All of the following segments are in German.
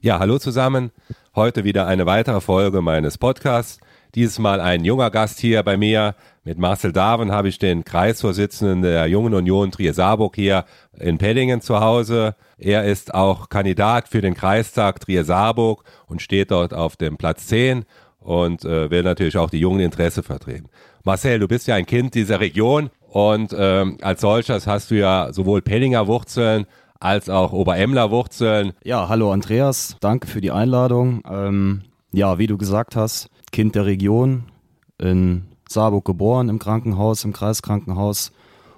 Ja, hallo zusammen. Heute wieder eine weitere Folge meines Podcasts. Dieses Mal ein junger Gast hier bei mir. Mit Marcel Darwin habe ich den Kreisvorsitzenden der Jungen Union Trier-Saarburg hier in Pellingen zu Hause. Er ist auch Kandidat für den Kreistag Trier-Saarburg und steht dort auf dem Platz 10 und äh, will natürlich auch die jungen Interesse vertreten. Marcel, du bist ja ein Kind dieser Region und ähm, als solches hast du ja sowohl Pellinger Wurzeln als auch Oberemler Wurzeln. Ja, hallo Andreas, danke für die Einladung. Ähm, ja, wie du gesagt hast, Kind der Region, in Saarburg geboren, im Krankenhaus, im Kreiskrankenhaus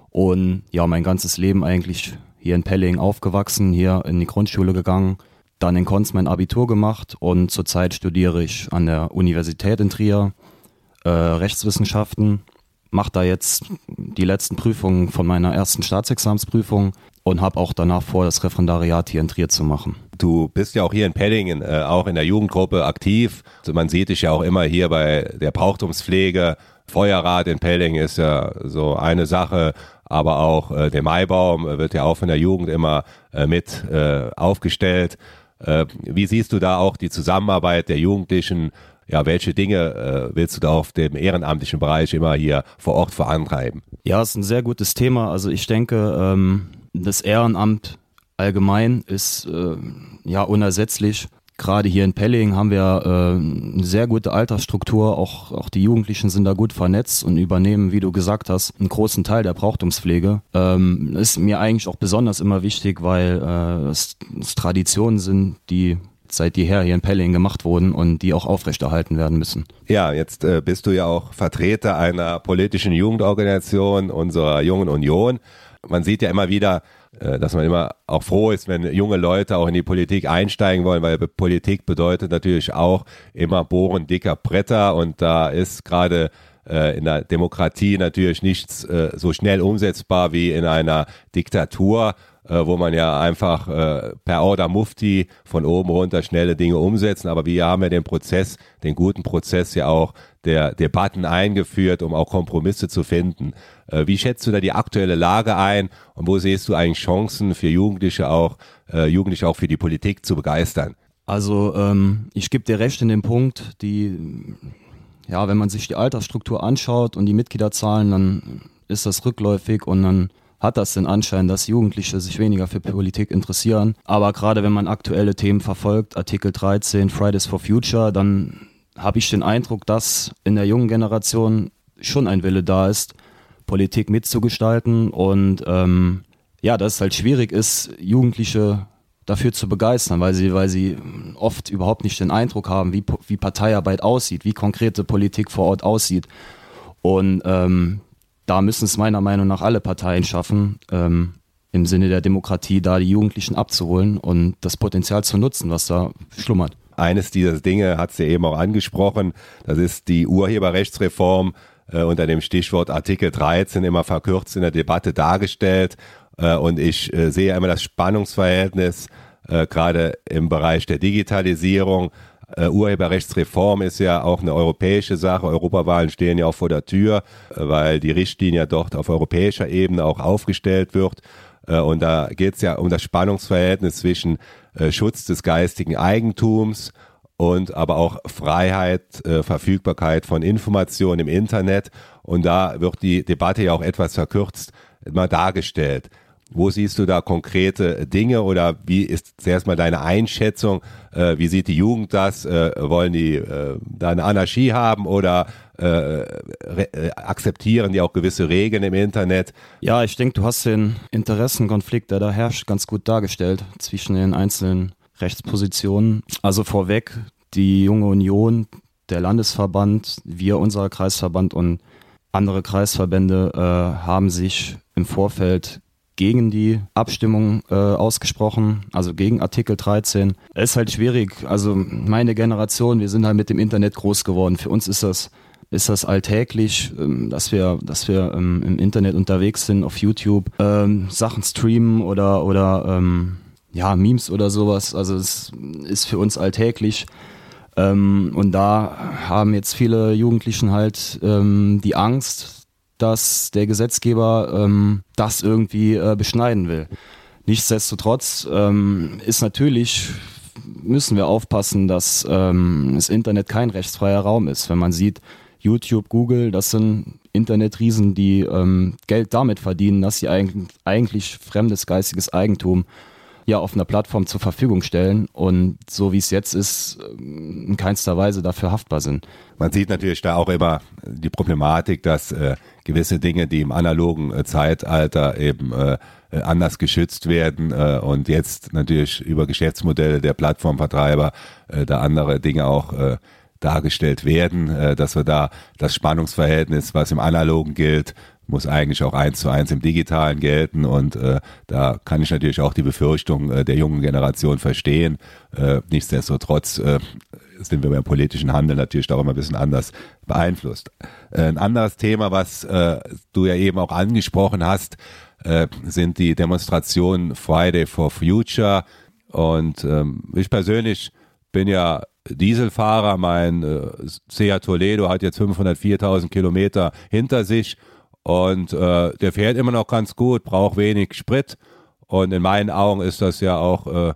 und ja, mein ganzes Leben eigentlich hier in Pelling aufgewachsen, hier in die Grundschule gegangen, dann in Konz mein Abitur gemacht und zurzeit studiere ich an der Universität in Trier äh, Rechtswissenschaften, mache da jetzt die letzten Prüfungen von meiner ersten Staatsexamensprüfung und habe auch danach vor, das Referendariat hier in Trier zu machen. Du bist ja auch hier in Pellingen, äh, auch in der Jugendgruppe aktiv. Also man sieht dich ja auch immer hier bei der Brauchtumspflege. Feuerrat in Pellingen ist ja so eine Sache, aber auch äh, der Maibaum wird ja auch von der Jugend immer äh, mit äh, aufgestellt. Äh, wie siehst du da auch die Zusammenarbeit der Jugendlichen? Ja, welche Dinge äh, willst du da auf dem ehrenamtlichen Bereich immer hier vor Ort vorantreiben? Ja, ist ein sehr gutes Thema. Also ich denke, ähm, das Ehrenamt allgemein ist äh, ja unersetzlich. Gerade hier in Pelling haben wir äh, eine sehr gute Altersstruktur, auch, auch die Jugendlichen sind da gut vernetzt und übernehmen, wie du gesagt hast, einen großen Teil der Brauchtumspflege. Ähm, ist mir eigentlich auch besonders immer wichtig, weil äh, es, es Traditionen sind, die seit jeher hier in Pelling gemacht wurden und die auch aufrechterhalten werden müssen. Ja, jetzt äh, bist du ja auch Vertreter einer politischen Jugendorganisation unserer Jungen Union man sieht ja immer wieder, äh, dass man immer auch froh ist, wenn junge Leute auch in die Politik einsteigen wollen, weil Politik bedeutet natürlich auch immer bohren dicker Bretter und da ist gerade äh, in der Demokratie natürlich nichts äh, so schnell umsetzbar wie in einer Diktatur äh, wo man ja einfach äh, per Order Mufti von oben runter schnelle Dinge umsetzen. Aber wir haben ja den Prozess, den guten Prozess ja auch der Debatten eingeführt, um auch Kompromisse zu finden. Äh, wie schätzt du da die aktuelle Lage ein und wo siehst du eigentlich Chancen für Jugendliche auch, äh, Jugendliche auch für die Politik zu begeistern? Also ähm, ich gebe dir recht in dem Punkt, die ja, wenn man sich die Altersstruktur anschaut und die Mitgliederzahlen, dann ist das rückläufig und dann hat das den Anschein, dass Jugendliche sich weniger für Politik interessieren. Aber gerade wenn man aktuelle Themen verfolgt, Artikel 13, Fridays for Future, dann habe ich den Eindruck, dass in der jungen Generation schon ein Wille da ist, Politik mitzugestalten und ähm, ja, dass es halt schwierig ist, Jugendliche dafür zu begeistern, weil sie, weil sie oft überhaupt nicht den Eindruck haben, wie, wie Parteiarbeit aussieht, wie konkrete Politik vor Ort aussieht. Und ähm, da müssen es meiner Meinung nach alle Parteien schaffen, ähm, im Sinne der Demokratie da die Jugendlichen abzuholen und das Potenzial zu nutzen, was da schlummert. Eines dieser Dinge hat sie eben auch angesprochen, das ist die Urheberrechtsreform äh, unter dem Stichwort Artikel 13 immer verkürzt in der Debatte dargestellt. Äh, und ich äh, sehe immer das Spannungsverhältnis äh, gerade im Bereich der Digitalisierung äh, Urheberrechtsreform ist ja auch eine europäische Sache. Europawahlen stehen ja auch vor der Tür, äh, weil die Richtlinie dort auf europäischer Ebene auch aufgestellt wird. Äh, und da geht es ja um das Spannungsverhältnis zwischen Schutz des geistigen Eigentums und aber auch Freiheit, Verfügbarkeit von Informationen im Internet. Und da wird die Debatte ja auch etwas verkürzt mal dargestellt. Wo siehst du da konkrete Dinge oder wie ist zuerst mal deine Einschätzung? Äh, wie sieht die Jugend das? Äh, wollen die äh, da eine Anarchie haben oder äh, äh, akzeptieren die auch gewisse Regeln im Internet? Ja, ich denke, du hast den Interessenkonflikt, der da herrscht, ganz gut dargestellt zwischen den einzelnen Rechtspositionen. Also vorweg, die junge Union, der Landesverband, wir, unser Kreisverband und andere Kreisverbände äh, haben sich im Vorfeld gegen die Abstimmung äh, ausgesprochen, also gegen Artikel 13. Es ist halt schwierig. Also meine Generation, wir sind halt mit dem Internet groß geworden. Für uns ist das ist das alltäglich, ähm, dass wir, dass wir ähm, im Internet unterwegs sind, auf YouTube, ähm, Sachen streamen oder, oder ähm, ja, Memes oder sowas. Also es ist für uns alltäglich. Ähm, und da haben jetzt viele Jugendlichen halt ähm, die Angst, dass der Gesetzgeber ähm, das irgendwie äh, beschneiden will. Nichtsdestotrotz ähm, ist natürlich müssen wir aufpassen, dass ähm, das Internet kein rechtsfreier Raum ist. Wenn man sieht, YouTube, Google, das sind Internetriesen, die ähm, Geld damit verdienen, dass sie eigentlich, eigentlich fremdes geistiges Eigentum ja auf einer Plattform zur Verfügung stellen und so wie es jetzt ist, in keinster Weise dafür haftbar sind. Man sieht natürlich da auch immer die Problematik, dass äh, gewisse Dinge, die im analogen äh, Zeitalter eben äh, äh anders geschützt werden äh, und jetzt natürlich über Geschäftsmodelle der Plattformvertreiber äh, da andere Dinge auch dargestellt werden, dass wir da das Spannungsverhältnis, was im analogen gilt, muss eigentlich auch eins zu eins im Digitalen gelten und äh, da kann ich natürlich auch die Befürchtung äh, der jungen Generation verstehen. Äh, nichtsdestotrotz äh, sind wir beim politischen Handel natürlich auch immer ein bisschen anders beeinflusst. Äh, ein anderes Thema, was äh, du ja eben auch angesprochen hast, äh, sind die Demonstrationen Friday for Future und ähm, ich persönlich bin ja Dieselfahrer, mein äh, Seat Toledo hat jetzt 504.000 Kilometer hinter sich und äh, der fährt immer noch ganz gut, braucht wenig Sprit. Und in meinen Augen ist das ja auch äh,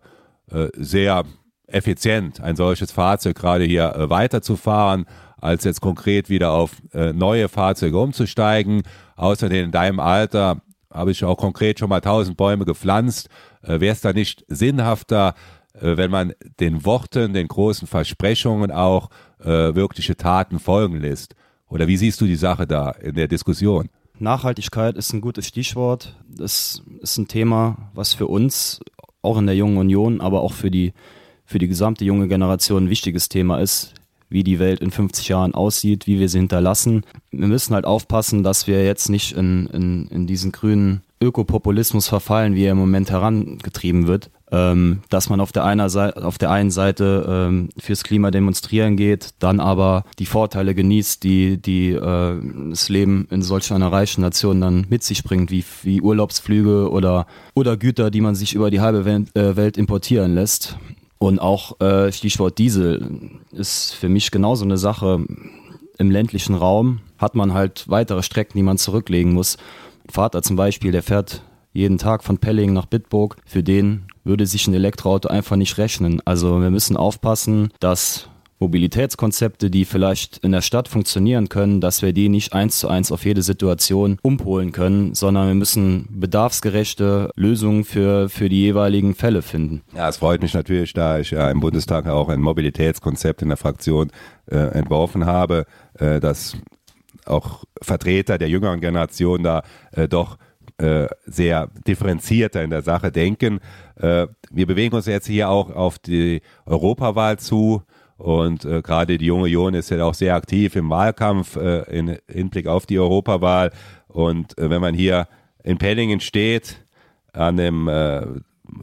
äh, sehr effizient, ein solches Fahrzeug gerade hier äh, weiterzufahren, als jetzt konkret wieder auf äh, neue Fahrzeuge umzusteigen. Außerdem in deinem Alter habe ich auch konkret schon mal tausend Bäume gepflanzt. Äh, Wäre es da nicht sinnhafter, äh, wenn man den Worten, den großen Versprechungen auch äh, wirkliche Taten folgen lässt? Oder wie siehst du die Sache da in der Diskussion? Nachhaltigkeit ist ein gutes Stichwort. Das ist ein Thema, was für uns auch in der Jungen Union, aber auch für die, für die gesamte junge Generation ein wichtiges Thema ist, wie die Welt in 50 Jahren aussieht, wie wir sie hinterlassen. Wir müssen halt aufpassen, dass wir jetzt nicht in, in, in diesen grünen Ökopopulismus verfallen, wie er im Moment herangetrieben wird ähm, dass man auf der, einer Seite, auf der einen Seite ähm, fürs Klima demonstrieren geht, dann aber die Vorteile genießt, die, die äh, das Leben in solch einer reichen Nation dann mit sich bringt, wie, wie Urlaubsflüge oder, oder Güter, die man sich über die halbe Welt, äh, Welt importieren lässt. Und auch äh, Stichwort Diesel ist für mich genauso eine Sache. Im ländlichen Raum hat man halt weitere Strecken, die man zurücklegen muss. Vater zum Beispiel, der fährt jeden Tag von Pelling nach Bitburg. Für den würde sich ein Elektroauto einfach nicht rechnen. Also wir müssen aufpassen, dass Mobilitätskonzepte, die vielleicht in der Stadt funktionieren können, dass wir die nicht eins zu eins auf jede Situation umpolen können, sondern wir müssen bedarfsgerechte Lösungen für, für die jeweiligen Fälle finden. Ja, es freut mich natürlich, da ich ja im Bundestag auch ein Mobilitätskonzept in der Fraktion äh, entworfen habe, äh, dass auch Vertreter der jüngeren Generation da äh, doch äh, sehr differenzierter in der Sache denken. Äh, wir bewegen uns jetzt hier auch auf die Europawahl zu. Und äh, gerade die junge Union ist ja auch sehr aktiv im Wahlkampf äh, in Hinblick auf die Europawahl. Und äh, wenn man hier in Penningen steht, an dem äh,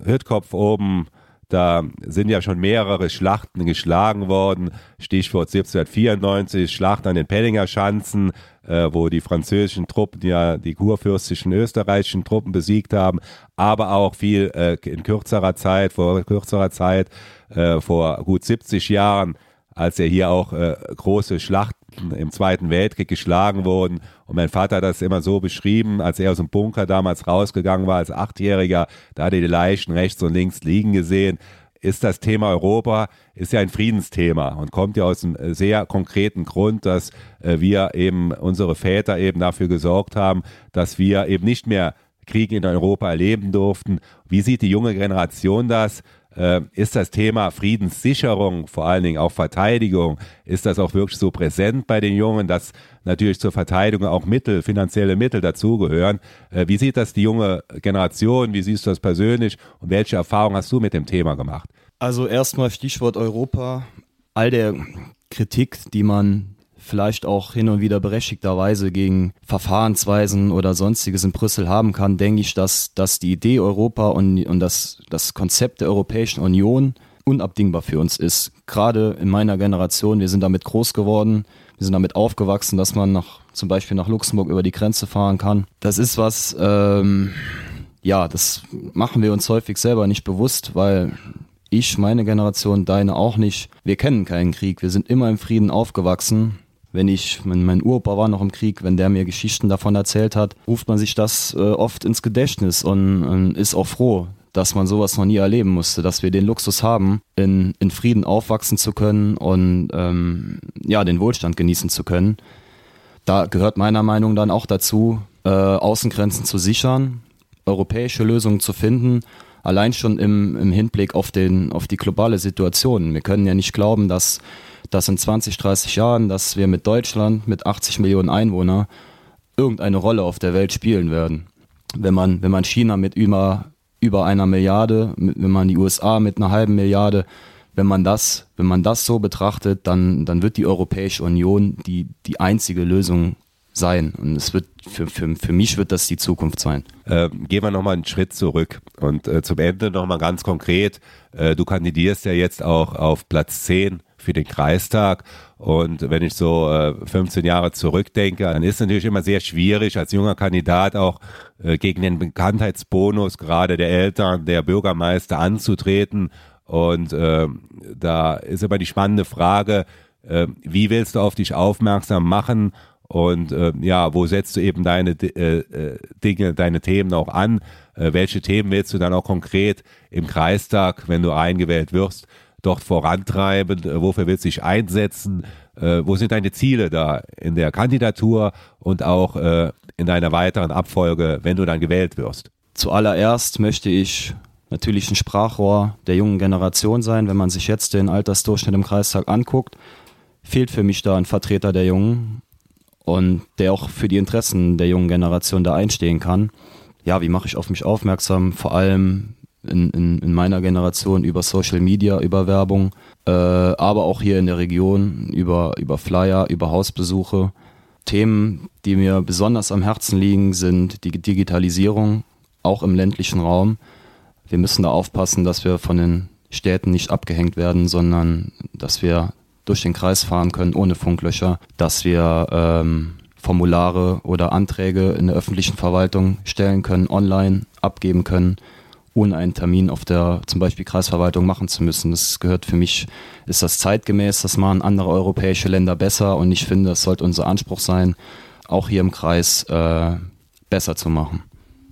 Hütkopf oben, da sind ja schon mehrere Schlachten geschlagen worden. Stichwort 1794, Schlacht an den Penninger Schanzen, äh, wo die französischen Truppen ja die kurfürstischen österreichischen Truppen besiegt haben, aber auch viel äh, in kürzerer Zeit, vor kürzerer Zeit, äh, vor gut 70 Jahren, als ja hier auch äh, große Schlachten im Zweiten Weltkrieg geschlagen wurden. Und mein Vater hat das immer so beschrieben, als er aus dem Bunker damals rausgegangen war als Achtjähriger, da hat er die Leichen rechts und links liegen gesehen ist das Thema Europa, ist ja ein Friedensthema und kommt ja aus einem sehr konkreten Grund, dass äh, wir eben, unsere Väter eben dafür gesorgt haben, dass wir eben nicht mehr Krieg in Europa erleben durften. Wie sieht die junge Generation das? äh, ist das Thema Friedenssicherung, vor allen Dingen auch Verteidigung, ist das auch wirklich so präsent bei den Jungen, dass natürlich zur Verteidigung auch Mittel, finanzielle Mittel dazugehören. Äh, wie sieht das die junge Generation? Wie siehst du das persönlich? Und welche Erfahrungen hast du mit dem Thema gemacht? Also erstmal Stichwort Europa. All der Kritik, die man vielleicht auch hin und wieder berechtigterweise gegen Verfahrensweisen oder sonstiges in Brüssel haben kann, denke ich, dass, dass die Idee Europa und, und das, das Konzept der Europäischen Union unabdingbar für uns ist. Gerade in meiner Generation, wir sind damit groß geworden, wir sind damit aufgewachsen, dass man nach, zum Beispiel nach Luxemburg über die Grenze fahren kann. Das ist was, ähm, ja, das machen wir uns häufig selber nicht bewusst, weil ich, meine Generation, deine auch nicht. Wir kennen keinen Krieg. Wir sind immer im Frieden aufgewachsen wenn ich, wenn mein Uropa war noch im Krieg, wenn der mir Geschichten davon erzählt hat, ruft man sich das äh, oft ins Gedächtnis und, und ist auch froh, dass man sowas noch nie erleben musste, dass wir den Luxus haben, in, in Frieden aufwachsen zu können und ähm, ja, den Wohlstand genießen zu können. Da gehört meiner Meinung dann auch dazu, äh, Außengrenzen zu sichern, europäische Lösungen zu finden, allein schon im, im Hinblick auf, den, auf die globale Situation. Wir können ja nicht glauben, dass, dass in 20, 30 Jahren, dass wir mit Deutschland mit 80 Millionen Einwohnern irgendeine Rolle auf der Welt spielen werden. Wenn man, wenn man China mit über, über einer Milliarde, wenn man die USA mit einer halben Milliarde, wenn man das, wenn man das so betrachtet, dann, dann wird die Europäische Union die, die einzige Lösung sein. Und es wird für, für, für mich wird das die Zukunft sein. Äh, gehen wir nochmal einen Schritt zurück und äh, zum Ende nochmal ganz konkret. Äh, du kandidierst ja jetzt auch auf Platz 10 für den Kreistag. Und wenn ich so äh, 15 Jahre zurückdenke, dann ist es natürlich immer sehr schwierig, als junger Kandidat auch äh, gegen den Bekanntheitsbonus gerade der Eltern, der Bürgermeister anzutreten. Und äh, da ist aber die spannende Frage, äh, wie willst du auf dich aufmerksam machen und äh, ja, wo setzt du eben deine äh, äh, Dinge, deine Themen auch an? Äh, welche Themen willst du dann auch konkret im Kreistag, wenn du eingewählt wirst, dort vorantreiben? Äh, wofür willst du dich einsetzen? Äh, wo sind deine Ziele da in der Kandidatur und auch in deiner weiteren Abfolge, wenn du dann gewählt wirst? Zuallererst möchte ich natürlich ein Sprachrohr der jungen Generation sein. Wenn man sich jetzt den Altersdurchschnitt im Kreistag anguckt, fehlt für mich da ein Vertreter der Jungen und der auch für die Interessen der jungen Generation da einstehen kann. Ja, wie mache ich auf mich aufmerksam? Vor allem in, in, in meiner Generation über Social Media, über Werbung, äh, aber auch hier in der Region über, über Flyer, über Hausbesuche. Themen, die mir besonders am Herzen liegen, sind die Digitalisierung, auch im ländlichen Raum. Wir müssen da aufpassen, dass wir von den Städten nicht abgehängt werden, sondern dass wir durch den Kreis fahren können ohne Funklöcher, dass wir ähm, Formulare oder Anträge in der öffentlichen Verwaltung stellen können, online abgeben können, ohne einen Termin auf der zum Beispiel Kreisverwaltung machen zu müssen. Das gehört für mich, ist das zeitgemäß, das machen andere europäische Länder besser und ich finde, das sollte unser Anspruch sein, auch hier im Kreis äh, besser zu machen.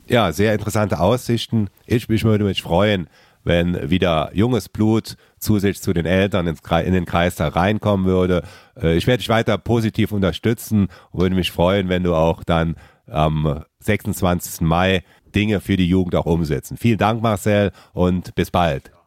Ja, sehr interessante Aussichten. Ich, ich würde mich freuen, wenn wieder junges Blut zusätzlich zu den Eltern in den Kreis da reinkommen würde. Äh, ich werde dich weiter positiv unterstützen und würde mich freuen, wenn du auch dann am 26. Mai Dinge für die Jugend auch umsetzen. Vielen Dank, Marcel, und bis bald.